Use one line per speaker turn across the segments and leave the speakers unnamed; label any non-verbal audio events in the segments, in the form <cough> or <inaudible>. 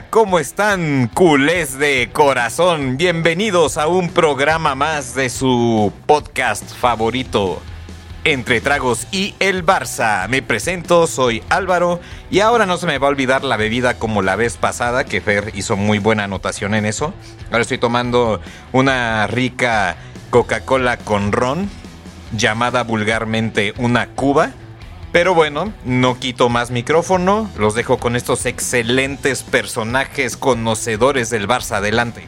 ¿cómo están, culés de corazón? Bienvenidos a un programa más de su podcast favorito, Entre Tragos y el Barça. Me presento, soy Álvaro y ahora no se me va a olvidar la bebida como la vez pasada, que Fer hizo muy buena anotación en eso. Ahora estoy tomando una rica Coca-Cola con ron, llamada vulgarmente una cuba. Pero bueno, no quito más micrófono, los dejo con estos excelentes personajes conocedores del Barça. Adelante.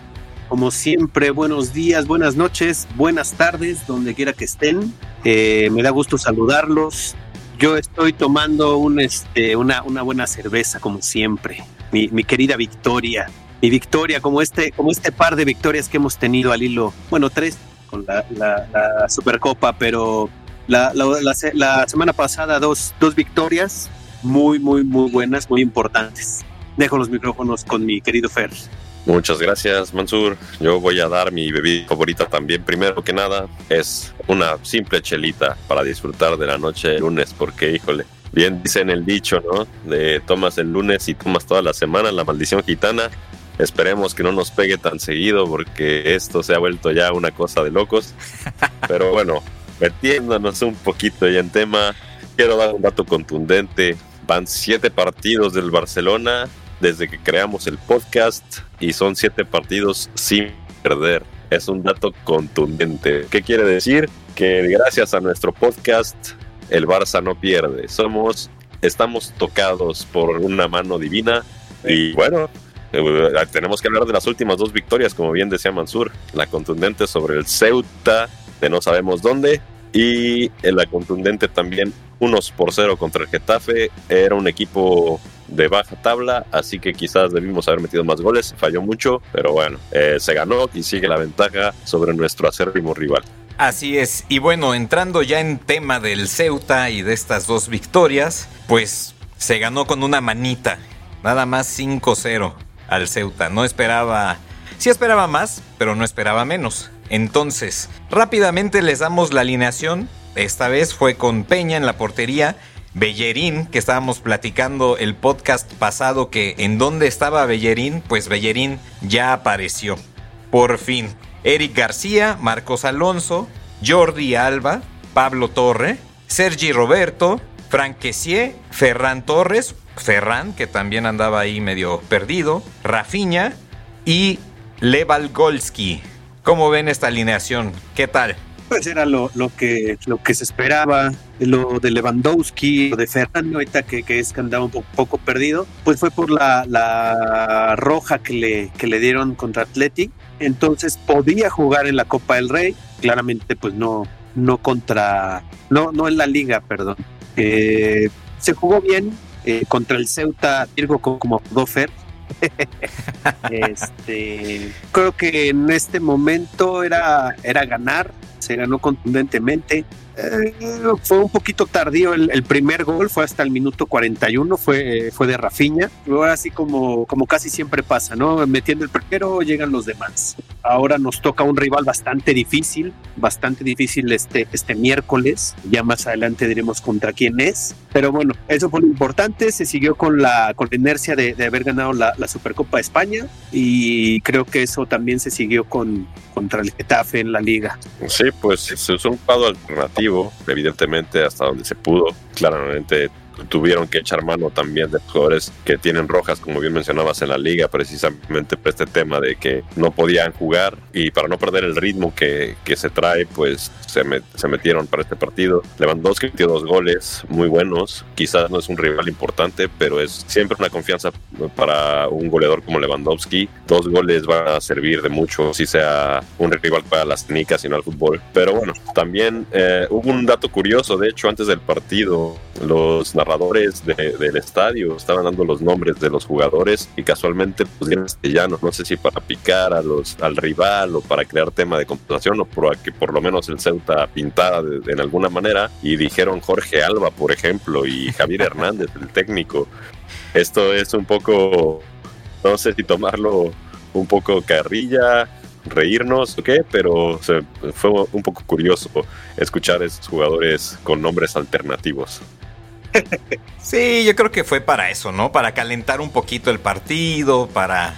Como siempre, buenos días, buenas noches, buenas tardes, donde quiera que estén. Eh, me da gusto saludarlos. Yo estoy tomando este, una, buena cerveza, como siempre. Mi, querida Victoria. Mi Victoria, como este, como este par de victorias que hemos tenido al hilo. Bueno, tres con la Supercopa, pero la, la, semana pasada dos, dos victorias muy, muy, muy buenas, muy importantes. Dejo los micrófonos con mi querido Fer.
Muchas gracias, Mansur. Yo voy a dar mi bebida favorita también. Primero que nada, es una simple chelita para disfrutar de la noche de lunes, porque, híjole, bien dicen el dicho, ¿no? De tomas el lunes y tomas toda la semana, la maldición gitana. Esperemos que no nos pegue tan seguido, porque esto se ha vuelto ya una cosa de locos. <laughs> Pero bueno, metiéndonos un poquito ya en tema, quiero dar un dato contundente. Van siete partidos del Barcelona desde que creamos el podcast y son siete partidos sin perder. Es un dato contundente. ¿Qué quiere decir? Que gracias a nuestro podcast el Barça no pierde. Somos, estamos tocados por una mano divina y bueno, eh, tenemos que hablar de las últimas dos victorias, como bien decía Mansur. La contundente sobre el Ceuta de no sabemos dónde y en la contundente también unos por cero contra el Getafe. Era un equipo de baja tabla, así que quizás debimos haber metido más goles. Falló mucho, pero bueno, eh, se ganó y sigue la ventaja sobre nuestro acérrimo rival.
Así es, y bueno, entrando ya en tema del Ceuta y de estas dos victorias, pues se ganó con una manita, nada más 5-0 al Ceuta. No esperaba, sí esperaba más, pero no esperaba menos. Entonces, rápidamente les damos la alineación. Esta vez fue con Peña en la portería. Bellerín, que estábamos platicando el podcast pasado que en dónde estaba Bellerín, pues Bellerín ya apareció. Por fin. Eric García, Marcos Alonso, Jordi Alba, Pablo Torre, Sergi Roberto, Frank Kessier, Ferran Torres, Ferran, que también andaba ahí medio perdido, Rafiña y Levalgolski. ¿Cómo ven esta alineación? ¿Qué tal?
Pues era lo, que, lo que se esperaba, lo de Lewandowski, lo de Ferran, ahorita que, que es que andaba un poco, perdido, pues fue por la, la roja que le, que le dieron contra Athletic, entonces podía jugar en la Copa del Rey, claramente pues no, no contra, no, no en la liga, perdón. Eh, se jugó bien eh, contra el Ceuta, Diego como Dofer, <laughs> este, creo que en este momento era, era ganar, se ganó contundentemente. Eh, fue un poquito tardío el, primer gol, fue hasta el minuto 41, fue, fue de Rafiña. Luego así como, como casi siempre pasa, ¿no? Metiendo el primero llegan los demás. Ahora nos toca un rival bastante difícil, bastante difícil este, este miércoles. Ya más adelante diremos contra quién es. Pero bueno, eso fue lo importante. Se siguió con la, con la inercia de, de haber ganado la, la, Supercopa de España y creo que eso también se siguió con, contra el Getafe en la liga.
Sí, pues es un cuadro alternativo, evidentemente, hasta donde se pudo. Claramente tuvieron que echar mano también de jugadores que tienen rojas, como bien mencionabas en la liga, precisamente por este tema de que no podían jugar y para no perder el ritmo que, que se trae, pues se, se, metieron para este partido. Lewandowski metió dos goles muy buenos, quizás no es un rival importante, pero es siempre una confianza para un goleador como Lewandowski. Dos goles van a servir de mucho, si sea un rival para las técnicas y no al fútbol. Pero bueno, también eh, hubo un dato curioso, de hecho, antes del partido, los narradores de, del estadio estaban dando los nombres de los jugadores y casualmente pues castellanos, no sé si para picar a los, al rival o para crear tema de conversación o para que por lo menos el Ceuta pintara de, en alguna manera y dijeron Jorge Alba, por ejemplo, y Javier Hernández, el técnico. Esto es un poco, no sé si tomarlo un poco carrilla, reírnos o qué, pero fue un poco curioso escuchar a esos jugadores con nombres alternativos.
Sí, yo creo que fue para eso, ¿no? Para calentar un poquito el partido, para,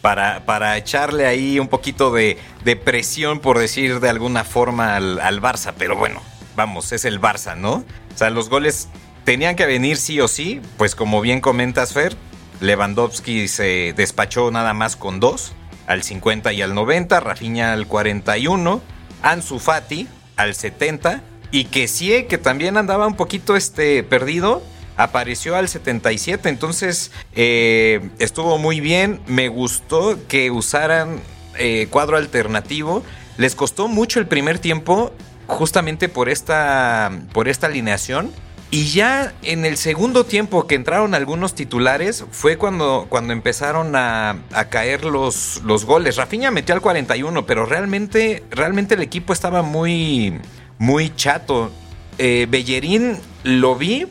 para, para echarle ahí un poquito de, de presión, por decir de alguna forma, al, al Barça. Pero bueno, vamos, es el Barça, ¿no? O sea, los goles tenían que venir sí o sí, pues como bien comentas, Fer, Lewandowski se despachó nada más con dos, al 50 y al 90, Rafinha al 41, Ansu Fati al 70 y que sí, que también andaba un poquito este, perdido, apareció al 77, entonces eh, estuvo muy bien, me gustó que usaran eh, cuadro alternativo, les costó mucho el primer tiempo justamente por esta, por esta alineación. Y ya en el segundo tiempo que entraron algunos titulares fue cuando, cuando empezaron a, a, caer los, los goles. Rafinha metió al 41, pero realmente, realmente el equipo estaba muy, muy chato. Eh, Bellerín lo vi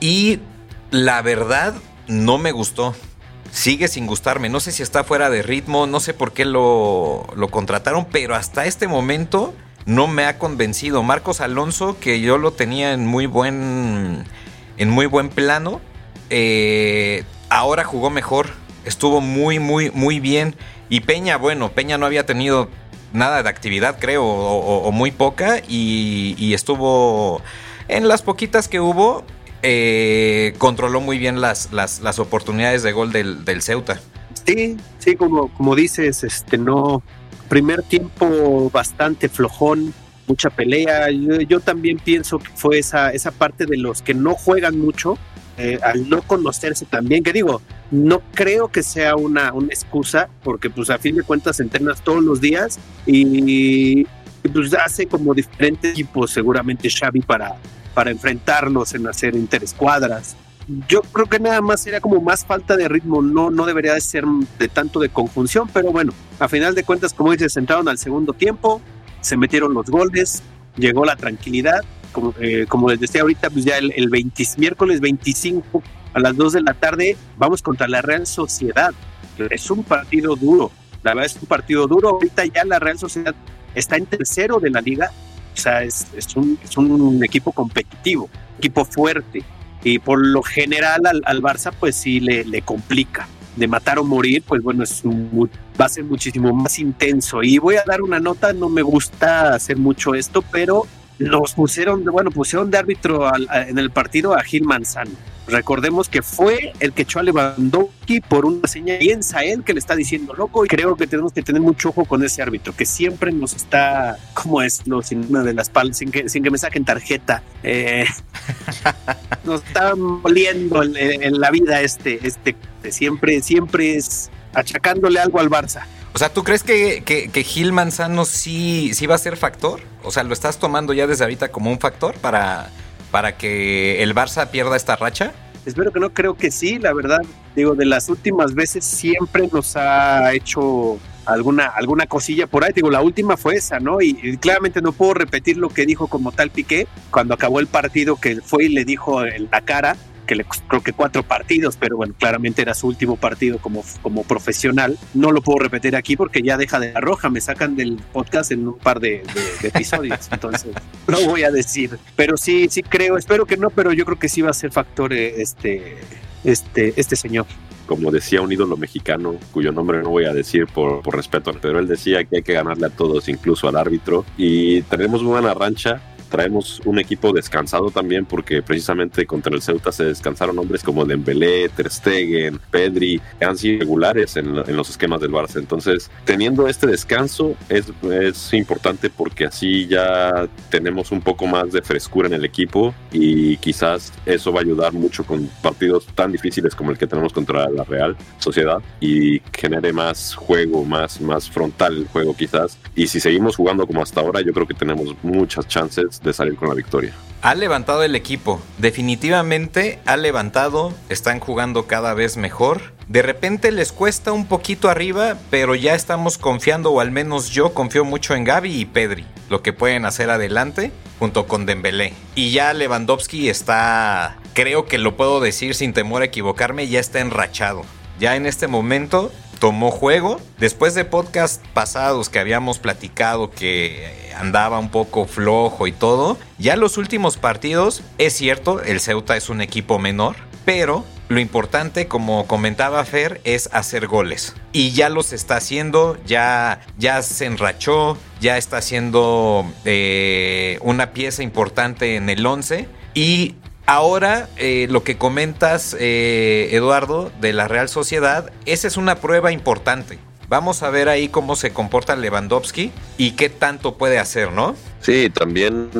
y la verdad no me gustó. Sigue sin gustarme. No sé si está fuera de ritmo, no sé por qué lo, lo contrataron, pero hasta este momento no me ha convencido. Marcos Alonso, que yo lo tenía en muy buen, en muy buen plano, eh, ahora jugó mejor. Estuvo muy, muy, muy bien. Y Peña, bueno, Peña no había tenido nada de actividad, creo, o, o, muy poca. Y, y, estuvo en las poquitas que hubo. Eh, controló muy bien las, las, las oportunidades de gol del, del, Ceuta.
Sí, sí, como, como dices, este no, primer tiempo bastante flojón, mucha pelea. Yo, yo, también pienso que fue esa, esa parte de los que no juegan mucho, eh, al no conocerse también, que digo, no creo que sea una, una excusa, porque pues a fin de cuentas entrenas todos los días y, y pues hace como diferentes equipos seguramente Xavi para, para enfrentarlos en hacer interescuadras. Yo creo que nada más sería como más falta de ritmo, no, no debería de ser de tanto de conjunción, pero bueno, a final de cuentas, como dices, entraron al segundo tiempo, se metieron los goles, llegó la tranquilidad, como, eh, como les decía ahorita, pues ya el, el 20, miércoles 25 a las 2 de la tarde vamos contra la Real Sociedad, es un partido duro, la verdad es un partido duro, ahorita ya la Real Sociedad está en tercero de la liga, o sea, es, es, un, es un equipo competitivo, equipo fuerte, y por lo general al, al Barça pues sí le, le, complica. De matar o morir, pues bueno, es un, va a ser muchísimo más intenso. Y voy a dar una nota, no me gusta hacer mucho esto, pero los pusieron, bueno, pusieron de árbitro al, a, en el partido a Gil Manzano. Recordemos que fue el que echó a Lewandowski por una señal. Piensa él que le está diciendo loco y creo que tenemos que tener mucho ojo con ese árbitro que siempre nos está, ¿cómo es? No, sin una de las palas, sin que, sin que me saquen tarjeta. Eh, <laughs> nos está moliendo en, en, la vida este, este, siempre, siempre es achacándole algo al Barça.
O sea, ¿tú crees que, que, Gil Manzano sí, sí va a ser factor? O sea, ¿lo estás tomando ya desde ahorita como un factor para, para que el Barça pierda esta racha?
Espero que no, creo que sí, la verdad. Digo, de las últimas veces siempre nos ha hecho alguna, alguna cosilla por ahí. Digo, la última fue esa, ¿no? Y, y, claramente no puedo repetir lo que dijo como tal Piqué cuando acabó el partido, que fue y le dijo en la cara que le creo que cuatro partidos, pero bueno, claramente era su último partido como, como profesional. No lo puedo repetir aquí porque ya deja de la roja, me sacan del podcast en un par de, de, de episodios, entonces <laughs> no voy a decir. Pero sí, sí creo, espero que no, pero yo creo que sí va a ser factor este, este, este señor
como decía un ídolo mexicano, cuyo nombre no voy a decir por, por, respeto, pero él decía que hay que ganarle a todos, incluso al árbitro. Y tenemos una buena rancha, traemos un equipo descansado también porque precisamente contra el Ceuta se descansaron hombres como Dembélé, Ter Stegen, Pedri, que han sido regulares en, en, los esquemas del Barça. Entonces, teniendo este descanso es, es, importante porque así ya tenemos un poco más de frescura en el equipo y quizás eso va a ayudar mucho con partidos tan difíciles como el que tenemos contra la Real Sociedad y genere más juego, más, más frontal el juego quizás. Y si seguimos jugando como hasta ahora, yo creo que tenemos muchas chances de salir con la victoria.
Ha levantado el equipo, definitivamente ha levantado, están jugando cada vez mejor. De repente les cuesta un poquito arriba, pero ya estamos confiando, o al menos yo confío mucho en Gaby y Pedri, lo que pueden hacer adelante junto con Dembélé. Y ya Lewandowski está, creo que lo puedo decir sin temor a equivocarme, ya está enrachado. Ya en este momento tomó juego. Después de podcast pasados que habíamos platicado que andaba un poco flojo y todo, ya los últimos partidos, es cierto, el Ceuta es un equipo menor, pero lo importante, como comentaba Fer, es hacer goles. Y ya los está haciendo, ya, ya se enrachó, ya está haciendo eh, una pieza importante en el 11. Y ahora eh, lo que comentas, eh, Eduardo, de la Real Sociedad, esa es una prueba importante. Vamos a ver ahí cómo se comporta Lewandowski y qué tanto puede hacer, ¿no?
Sí, también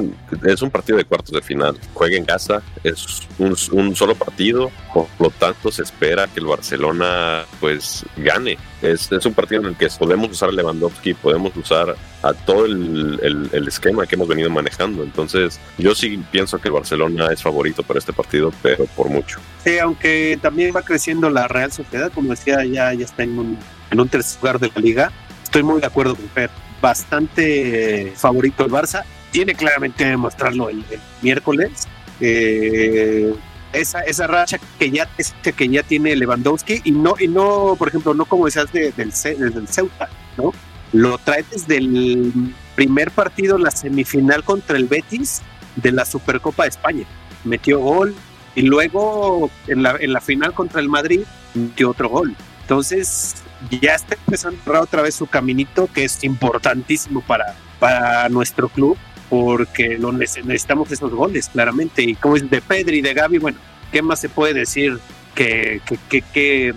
es un partido de cuartos de final. Juega en casa, es un, solo partido, por lo tanto se espera que el Barcelona pues gane. Es, es un partido en el que podemos usar a Lewandowski, podemos usar a todo el, el, esquema que hemos venido manejando. Entonces yo sí pienso que el Barcelona es favorito para este partido, pero por mucho.
Sí, aunque también va creciendo la Real Sociedad, como decía, ya, ya está en un, en un tercer lugar de la liga. Estoy muy de acuerdo con Fer bastante favorito el Barça. Tiene claramente demostrarlo el, miércoles. Eh, esa, esa racha que ya, que ya tiene Lewandowski y no, y no, por ejemplo, no como decías del, del Ceuta, ¿no? Lo trae desde el primer partido, la semifinal contra el Betis de la Supercopa de España. Metió gol y luego en la, en la final contra el Madrid metió otro gol. Entonces, ya está empezando otra vez su caminito, que es importantísimo para, para nuestro club, porque lo necesitamos esos goles, claramente. Y como es de Pedri y de Gaby, bueno, ¿qué más se puede decir que, que, que,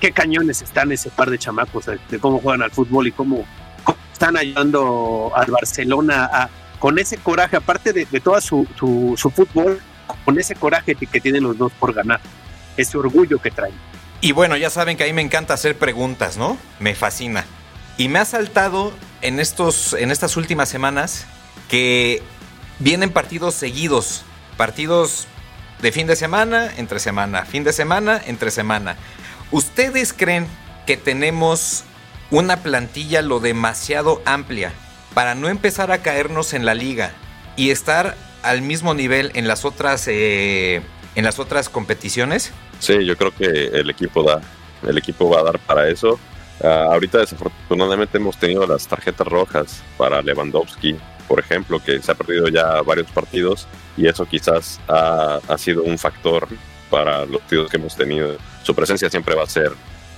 qué cañones están ese par de chamacos, de, cómo juegan al fútbol y cómo, están ayudando al Barcelona con ese coraje, aparte de, de todo su, su, fútbol, con ese coraje que tienen los dos por ganar, ese orgullo que traen.
Y bueno, ya saben que a mí me encanta hacer preguntas, ¿no? Me fascina. Y me ha saltado en, estos, en estas últimas semanas que vienen partidos seguidos, partidos de fin de semana, entre semana, fin de semana, entre semana. ¿Ustedes creen que tenemos una plantilla lo demasiado amplia para no empezar a caernos en la liga y estar al mismo nivel en las otras, eh, en las otras competiciones?
Sí, yo creo que el equipo da, el equipo va a dar para eso. Ah, ahorita desafortunadamente hemos tenido las tarjetas rojas para Lewandowski, por ejemplo, que se ha perdido ya varios partidos y eso quizás ha, ha sido un factor para los partidos que hemos tenido. Su presencia siempre va a ser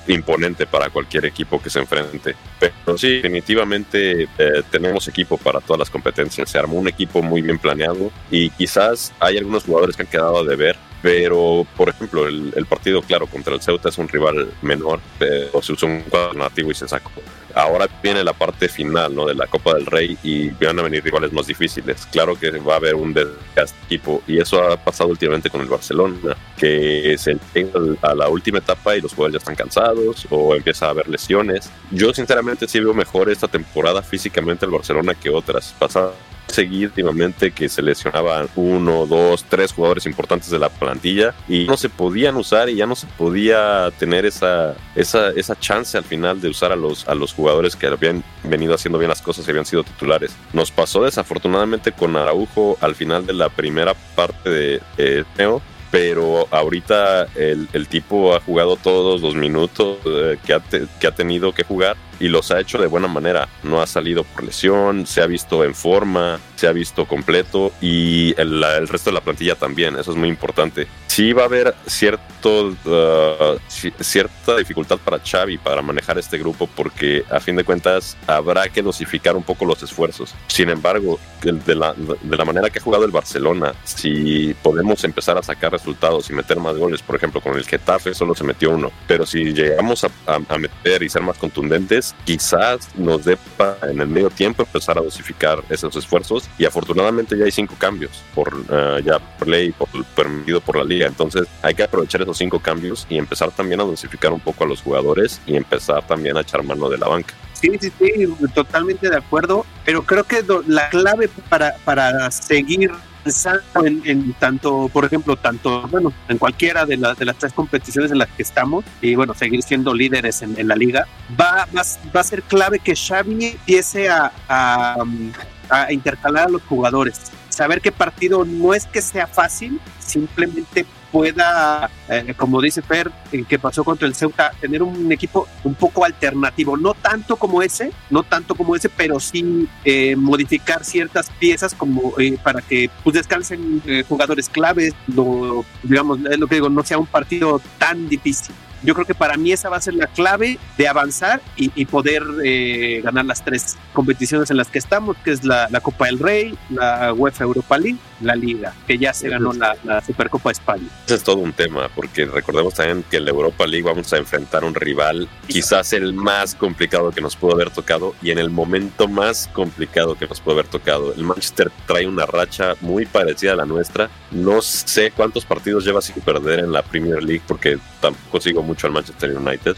imponente para cualquier equipo que se enfrente. Pero sí, definitivamente eh, tenemos equipo para todas las competencias. Se armó un equipo muy bien planeado y quizás hay algunos jugadores que han quedado de ver pero, por ejemplo, el, partido, claro, contra el Ceuta es un rival menor, pero se usó un cuadro nativo y se sacó. Ahora viene la parte final ¿no? de la Copa del Rey y van a venir rivales más difíciles. Claro que va a haber un desgaste equipo y eso ha pasado últimamente con el Barcelona, que se llega a la última etapa y los jugadores ya están cansados o empieza a haber lesiones. Yo sinceramente sí veo mejor esta temporada físicamente el Barcelona que otras pasadas seguir últimamente que se lesionaban uno, dos, tres jugadores importantes de la plantilla y no se podían usar y ya no se podía tener esa, esa, esa chance al final de usar a los, a los jugadores que habían venido haciendo bien las cosas y habían sido titulares. Nos pasó desafortunadamente con Araujo al final de la primera parte de eh, Neo pero ahorita el, el, tipo ha jugado todos los minutos eh, que, ha que, ha tenido que jugar y los ha hecho de buena manera. No ha salido por lesión, se ha visto en forma, se ha visto completo y el, el resto de la plantilla también, eso es muy importante. Sí va a haber cierto, uh, cierta dificultad para Xavi para manejar este grupo porque a fin de cuentas habrá que dosificar un poco los esfuerzos. Sin embargo, de la, de la manera que ha jugado el Barcelona, si podemos empezar a sacar resultados y meter más goles, por ejemplo, con el Getafe solo se metió uno, pero si llegamos a, a, meter y ser más contundentes, quizás nos dé en el medio tiempo empezar a dosificar esos esfuerzos y afortunadamente ya hay cinco cambios por uh, ya por ley, por, permitido por la liga, entonces hay que aprovechar esos cinco cambios y empezar también a dosificar un poco a los jugadores y empezar también a echar mano de la banca.
Sí, sí, sí, totalmente de acuerdo, pero creo que la clave para, para seguir pensando en, tanto, por ejemplo, tanto, bueno, en cualquiera de, de las tres competiciones en las que estamos y bueno, seguir siendo líderes en, la liga, va, va, a ser clave que Xavi empiece a, a, intercalar a los jugadores. Saber qué partido no es que sea fácil, simplemente pueda, eh, como dice Fer, en que pasó contra el Ceuta, tener un equipo un poco alternativo, no tanto como ese, no tanto como ese, pero sí eh, modificar ciertas piezas como eh, para que pues, descansen jugadores claves, lo, digamos, es lo que digo, no sea un partido tan difícil. Yo creo que para mí esa va a ser la clave de avanzar y, poder eh, ganar las tres competiciones en las que estamos, que es la, Copa del Rey, la UEFA Europa League, la Liga, que ya se ganó la, la, Supercopa de España.
Ese es todo un tema, porque recordemos también que en la Europa League vamos a enfrentar un rival quizás el más complicado que nos pudo haber tocado y en el momento más complicado que nos pudo haber tocado. El Manchester trae una racha muy parecida a la nuestra. No sé cuántos partidos lleva sin perder en la Premier League, porque tampoco sigo mucho al Manchester United.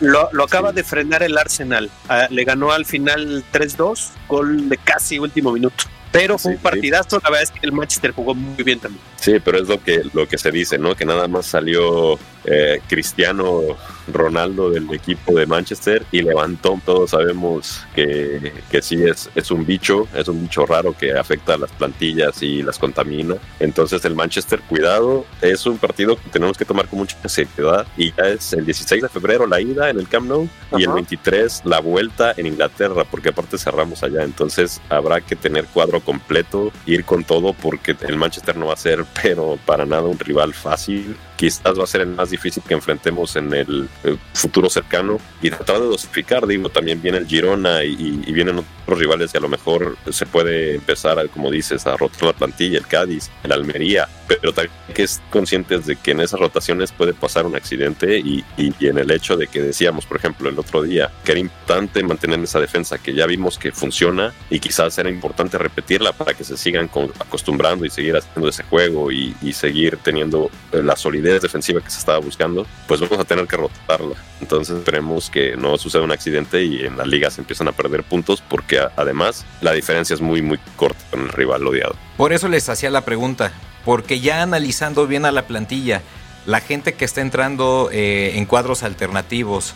lo acaba, de frenar el Arsenal. Ah, le ganó al final 3-2, gol de casi último minuto. Pero fue un partidazo, la verdad es que el Manchester jugó muy bien también.
Sí, pero es lo que, lo que se dice, ¿no? Que nada más salió eh, Cristiano Ronaldo del equipo de Manchester y levantó. Todos sabemos que, que sí es, es un bicho, es un bicho raro que afecta a las plantillas y las contamina. Entonces el Manchester, cuidado, es un partido que tenemos que tomar con mucha seriedad y ya es el 16 de febrero la ida en el Camp Nou y el 23 la vuelta en Inglaterra, porque aparte cerramos allá. Entonces habrá que tener cuadro completo, ir con todo porque el Manchester no va a ser, <laughs> pero para nada un rival fácil quizás va a ser el más difícil que enfrentemos en el, futuro cercano y tratar de dosificar, digo, también viene el Girona y, vienen otros rivales que a lo mejor se puede empezar, como dices, a rotar la plantilla, el Cádiz, el Almería, pero también que es conscientes de que en esas rotaciones puede pasar un accidente y, en el hecho de que decíamos, por ejemplo, el otro día, que era importante mantener esa defensa que ya vimos que funciona y quizás era importante repetirla para que se sigan acostumbrando y seguir haciendo ese juego y, y seguir teniendo la solidez defensiva que se estaba buscando, pues vamos a tener que Entonces esperemos que no suceda un accidente y en la liga se empiezan a perder puntos porque además la diferencia es muy muy corta con el rival odiado.
Por eso les hacía la pregunta, porque ya analizando bien a la plantilla, la gente que está entrando eh, en cuadros alternativos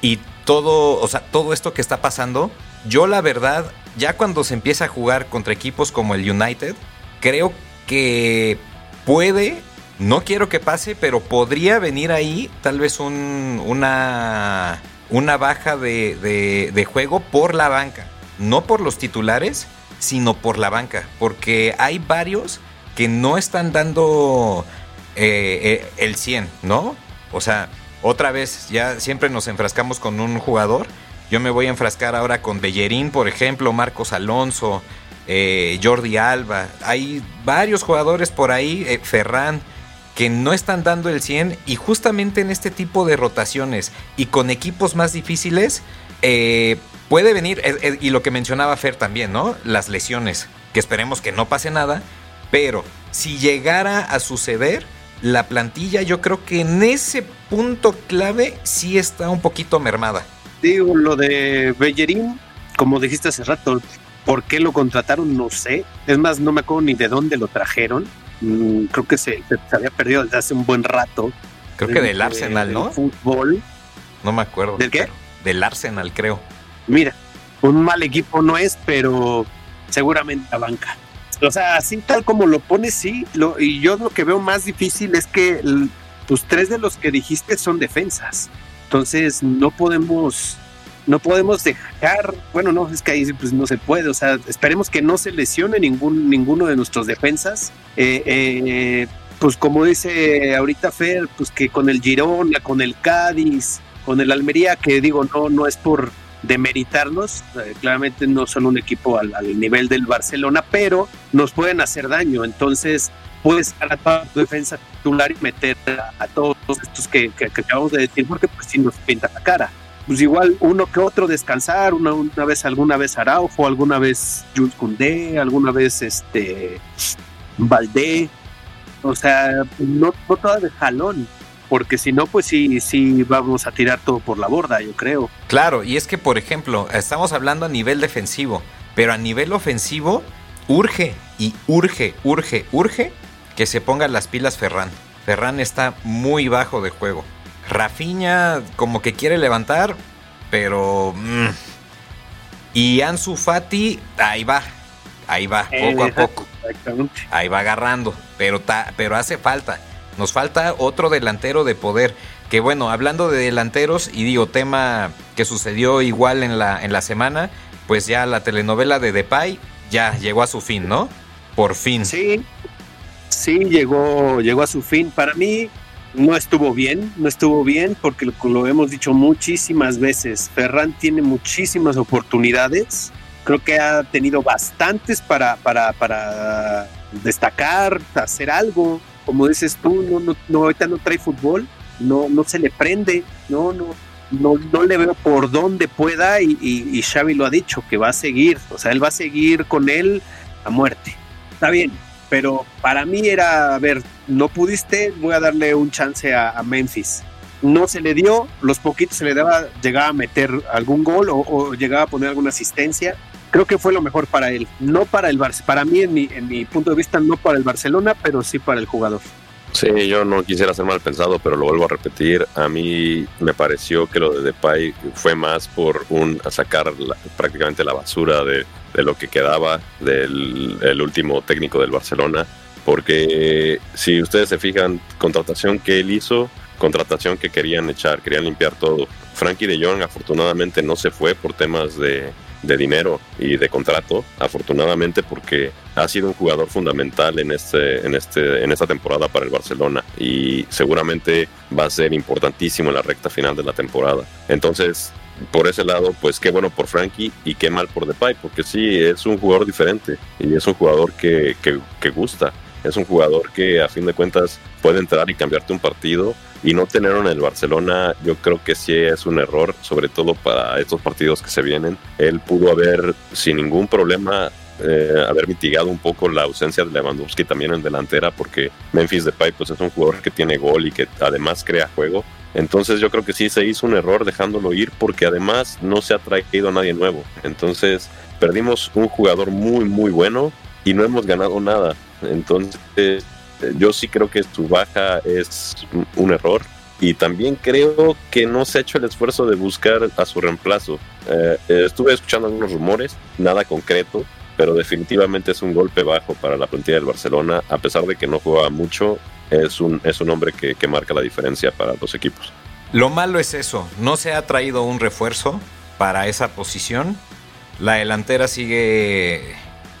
y todo, o sea, todo esto que está pasando, yo la verdad, ya cuando se empieza a jugar contra equipos como el United, creo que puede no quiero que pase, pero podría venir ahí tal vez un, una, una baja de, de, juego por la banca. No por los titulares, sino por la banca. Porque hay varios que no están dando eh, eh, el 100, ¿no? O sea, otra vez, ya siempre nos enfrascamos con un jugador. Yo me voy a enfrascar ahora con Bellerín, por ejemplo, Marcos Alonso, eh, Jordi Alba. Hay varios jugadores por ahí, Ferran que no están dando el 100 y justamente en este tipo de rotaciones y con equipos más difíciles eh, puede venir, y lo que mencionaba Fer también, ¿no? Las lesiones, que esperemos que no pase nada, pero si llegara a suceder, la plantilla yo creo que en ese punto clave sí está un poquito mermada.
Digo, lo de Bellerín, como dijiste hace rato, ¿por qué lo contrataron? No sé. Es más, no me acuerdo ni de dónde lo trajeron Mm, creo que se, había perdido desde hace un buen rato.
Creo que del Arsenal, ¿no?
Fútbol.
No me acuerdo.
¿Del qué?
Del Arsenal, creo.
Mira, un mal equipo no es, pero seguramente la banca. O sea, así tal como lo pones, sí. Lo, y yo lo que veo más difícil es que tus tres de los que dijiste son defensas. Entonces no podemos no podemos dejar, bueno, no, es que ahí pues no se puede, o sea, esperemos que no se lesione ningún, ninguno de nuestros defensas. Eh, eh, pues como dice ahorita Fer, pues que con el Girona, con el Cádiz, con el Almería, que digo, no, no es por demeritarnos, eh, claramente no son un equipo al, nivel del Barcelona, pero nos pueden hacer daño, entonces puedes a toda tu defensa titular y meter a, todos estos que, que, acabamos de decir, porque pues sí nos pinta la cara pues igual uno que otro descansar, una, una vez, alguna vez Araujo, alguna vez Jules Koundé, alguna vez este Valdé, o sea, no, no todo de jalón, porque si no, pues sí, sí vamos a tirar todo por la borda, yo creo.
Claro, y es que, por ejemplo, estamos hablando a nivel defensivo, pero a nivel ofensivo, urge y urge, urge, urge que se pongan las pilas Ferran. Ferran está muy bajo de juego. Rafiña como que quiere levantar, pero... Mm. Y Ansu Fati, ahí va, ahí va, poco a poco. Exactamente. Ahí va agarrando, pero, pero hace falta. Nos falta otro delantero de poder. Que bueno, hablando de delanteros, y digo, tema que sucedió igual en la, en la semana, pues ya la telenovela de Depay ya llegó a su fin, ¿no? Por fin.
Sí, sí, llegó, llegó a su fin. Para mí no estuvo bien, no estuvo bien porque lo, hemos dicho muchísimas veces. Ferran tiene muchísimas oportunidades. Creo que ha tenido bastantes para, para, para destacar, hacer algo. Como dices tú, no, no, ahorita no trae fútbol, no, no se le prende, no, no, no, no le veo por dónde pueda y, y, Xavi lo ha dicho, que va a seguir, o sea, él va a seguir con él a muerte. Está bien, pero para mí era, a ver, no pudiste, voy a darle un chance a, Memphis. No se le dio, los poquitos se le daba, llegaba a meter algún gol o, llegaba a poner alguna asistencia. Creo que fue lo mejor para él, no para el Barça, para mí en mi, en mi punto de vista no para el Barcelona, pero sí para el jugador.
Sí, yo no quisiera ser mal pensado, pero lo vuelvo a repetir. A mí me pareció que lo de Depay fue más por un sacar prácticamente la basura de, lo que quedaba del último técnico del Barcelona. Porque si ustedes se fijan, contratación que él hizo, contratación que querían echar, querían limpiar todo. Frankie de Jong afortunadamente no se fue por temas de, de dinero y de contrato, afortunadamente porque ha sido un jugador fundamental en este, en este, en esta temporada para el Barcelona y seguramente va a ser importantísimo en la recta final de la temporada. Entonces, por ese lado, pues qué bueno por Frankie y qué mal por Depay, porque sí, es un jugador diferente y es un jugador que, que, gusta. Es un jugador que a fin de cuentas puede entrar y cambiarte un partido y no tenerlo en el Barcelona yo creo que sí es un error, sobre todo para estos partidos que se vienen. Él pudo haber sin ningún problema eh, haber mitigado un poco la ausencia de Lewandowski también en delantera porque Memphis Depay pues es un jugador que tiene gol y que además crea juego. Entonces yo creo que sí se hizo un error dejándolo ir porque además no se ha traído a nadie nuevo. Entonces perdimos un jugador muy muy bueno y no hemos ganado nada. Entonces yo sí creo que su baja es un error y también creo que no se ha hecho el esfuerzo de buscar a su reemplazo. Eh, estuve escuchando algunos rumores, nada concreto, pero definitivamente es un golpe bajo para la plantilla del Barcelona, a pesar de que no juega mucho, es un, es un hombre que, que marca la diferencia para los equipos.
Lo malo es eso, no se ha traído un refuerzo para esa posición. La delantera sigue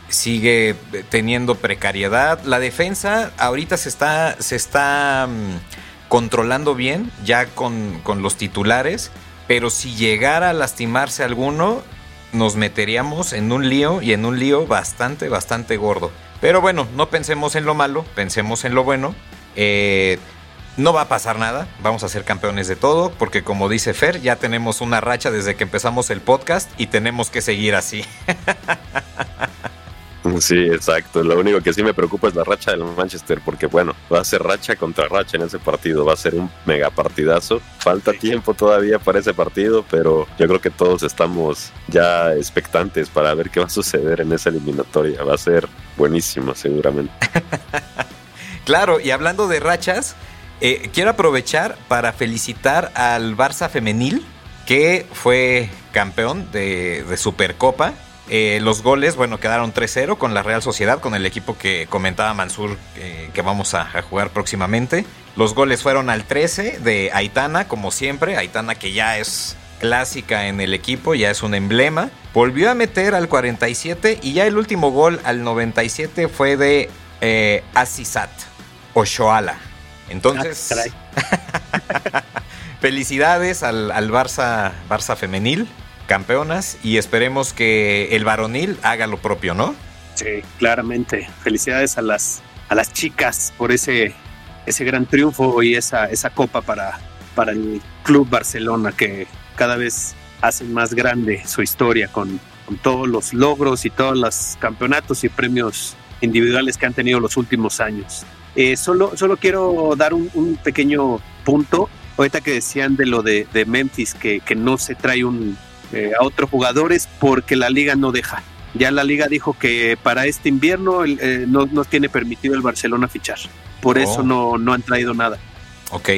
sigue teniendo precariedad. La defensa ahorita se está, se está mm, controlando bien, ya con, con, los titulares, pero si llegara a lastimarse alguno, nos meteríamos en un lío y en un lío bastante, bastante gordo. Pero bueno, no pensemos en lo malo, pensemos en lo bueno. Eh, no va a pasar nada, vamos a ser campeones de todo, porque como dice Fer, ya tenemos una racha desde que empezamos el podcast y tenemos que seguir así. <laughs>
Sí, exacto. Lo único que sí me preocupa es la racha del Manchester, porque bueno, va a ser racha contra racha en ese partido, va a ser un mega partidazo. Falta tiempo todavía para ese partido, pero yo creo que todos estamos ya expectantes para ver qué va a suceder en esa eliminatoria. Va a ser buenísimo, seguramente. <laughs>
claro, y hablando de rachas, eh, quiero aprovechar para felicitar al Barça femenil, que fue campeón de, Supercopa eh, los goles, bueno, quedaron 3-0 con la Real Sociedad, con el equipo que comentaba Mansur eh, que vamos a, jugar próximamente. Los goles fueron al 13 de Aitana, como siempre. Aitana que ya es clásica en el equipo, ya es un emblema. Volvió a meter al 47 y ya el último gol al 97 fue de eh, Asisat Oshoala. Entonces, ah, <laughs> felicidades al, al Barça, Barça femenil campeonas y esperemos que el varonil haga lo propio, ¿no?
Sí, claramente. Felicidades a las, a las chicas por ese, ese gran triunfo y esa, esa copa para, para el Club Barcelona que cada vez hacen más grande su historia con, todos los logros y todos los campeonatos y premios individuales que han tenido los últimos años. Eh, solo, solo quiero dar un, pequeño punto. Ahorita que decían de lo de, de Memphis, que, que no se trae un, eh, a otros jugadores porque la liga no deja. Ya la liga dijo que para este invierno eh, no, no, tiene permitido el Barcelona fichar. Por eso oh. no, no han traído nada.
Ok,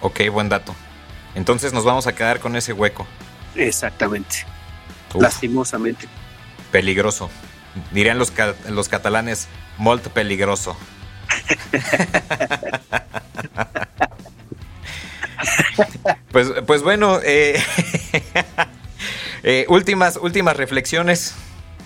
ok, buen dato. Entonces nos vamos a quedar con ese hueco.
Exactamente. Lastimosamente.
Peligroso. Dirían los, los catalanes, molt peligroso. Pues, pues bueno, eh, <laughs> eh, últimas, últimas reflexiones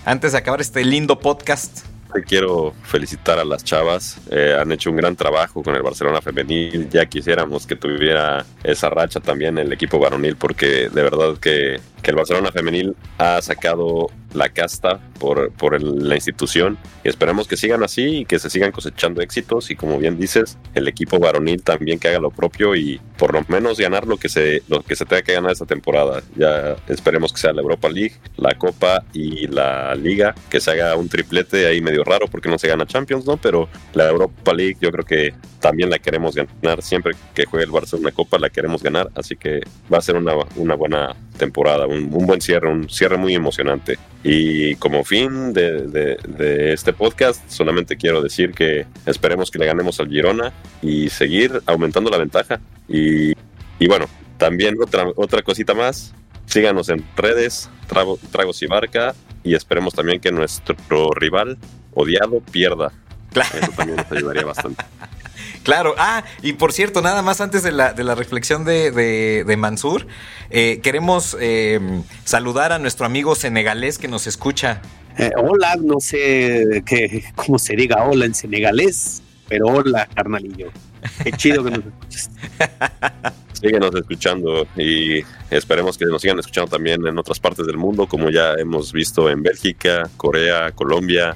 antes de acabar este lindo podcast.
Quiero felicitar a las chavas. Eh, han hecho un gran trabajo con el Barcelona femenil. Ya quisiéramos que tuviera esa racha también el equipo varonil, porque de verdad que, que el Barcelona femenil ha sacado la casta por, por la institución y esperamos que sigan así y que se sigan cosechando éxitos y como bien dices, el equipo varonil también que haga lo propio y por lo menos ganar lo que se, lo que se tenga que ganar esta temporada. Ya esperemos que sea la Europa League, la Copa y la Liga, que se haga un triplete ahí medio raro porque no se gana Champions, ¿no? Pero la Europa League yo creo que también la queremos ganar. Siempre que juegue el Barça una Copa la queremos ganar, así que va a ser una, una buena temporada, un, un buen cierre, un cierre muy emocionante. Y como fin de, este podcast, solamente quiero decir que esperemos que le ganemos al Girona y seguir aumentando la ventaja. Y, bueno, también otra, otra cosita más, síganos en redes, Tragos y Barca, y esperemos también que nuestro rival odiado pierda. Eso también nos ayudaría bastante. <laughs>
Claro, ah, y por cierto, nada más antes de la, de la reflexión de, de, Mansur, eh, queremos eh, saludar a nuestro amigo senegalés que nos escucha.
Eh, hola, no sé qué, cómo se diga hola en senegalés, pero hola, carnalillo. Qué chido que nos escuches. <laughs>
Síguenos escuchando y esperemos que nos sigan escuchando también en otras partes del mundo, como ya hemos visto en Bélgica, Corea, Colombia,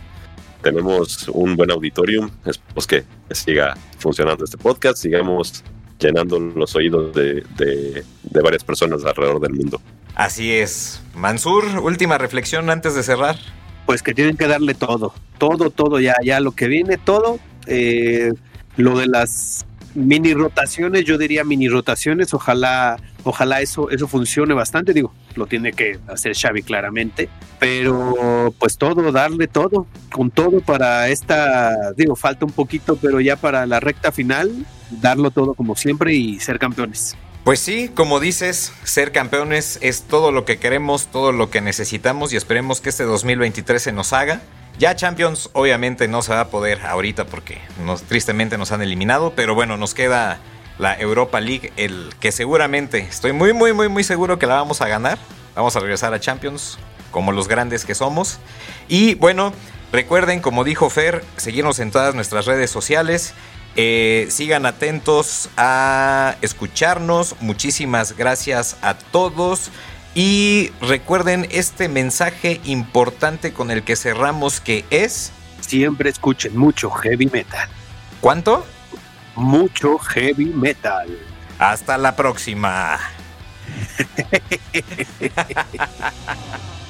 tenemos un buen auditorium. Esperemos que siga funcionando este podcast, sigamos llenando los oídos de, de, varias personas alrededor del mundo.
Así es. Mansur, última reflexión antes de cerrar.
Pues que tienen que darle todo, todo, todo, ya, ya lo que viene, todo. Eh, lo de las mini rotaciones, yo diría mini rotaciones, ojalá, ojalá eso, eso funcione bastante, digo, lo tiene que hacer Xavi claramente, pero pues todo, darle todo, con todo para esta, digo, falta un poquito, pero ya para la recta final, darlo todo como siempre y ser campeones.
Pues sí, como dices, ser campeones es todo lo que queremos, todo lo que necesitamos y esperemos que este 2023 se nos haga. Ya Champions obviamente no se va a poder ahorita porque nos, tristemente nos han eliminado, pero bueno, nos queda la Europa League, el que seguramente, estoy muy, muy, muy, muy seguro que la vamos a ganar. Vamos a regresar a Champions como los grandes que somos. Y bueno, recuerden, como dijo Fer, seguirnos en todas nuestras redes sociales. Eh, sigan atentos a escucharnos. Muchísimas gracias a todos. Y recuerden este mensaje importante con el que cerramos que es...
Siempre escuchen mucho heavy metal.
¿Cuánto?
Mucho heavy metal.
Hasta la próxima. <laughs>